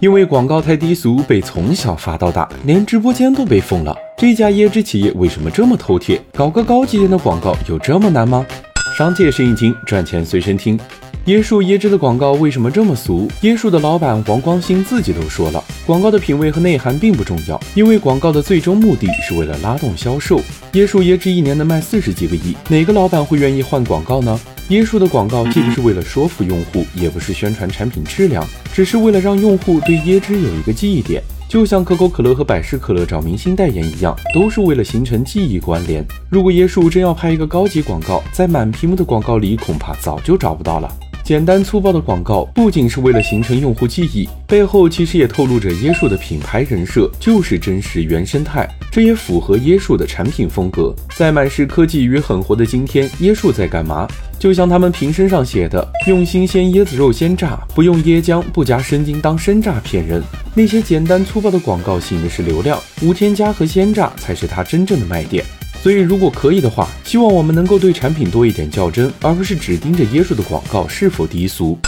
因为广告太低俗，被从小发到大，连直播间都被封了。这家椰汁企业为什么这么头铁？搞个高级点的广告有这么难吗？商界生意经，赚钱随身听。椰树椰汁的广告为什么这么俗？椰树的老板王光兴自己都说了，广告的品味和内涵并不重要，因为广告的最终目的是为了拉动销售。椰树椰汁一年能卖四十几个亿，哪个老板会愿意换广告呢？椰树的广告既不是为了说服用户，也不是宣传产品质量，只是为了让用户对椰汁有一个记忆点，就像可口可乐和百事可乐找明星代言一样，都是为了形成记忆关联。如果椰树真要拍一个高级广告，在满屏幕的广告里，恐怕早就找不到了。简单粗暴的广告不仅是为了形成用户记忆，背后其实也透露着椰树的品牌人设就是真实原生态，这也符合椰树的产品风格。在满是科技与狠活的今天，椰树在干嘛？就像他们瓶身上写的：“用新鲜椰子肉鲜榨，不用椰浆，不加生精当生榨骗人。”那些简单粗暴的广告吸引的是流量，无添加和鲜榨才是它真正的卖点。所以，如果可以的话，希望我们能够对产品多一点较真，而不是只盯着椰树的广告是否低俗。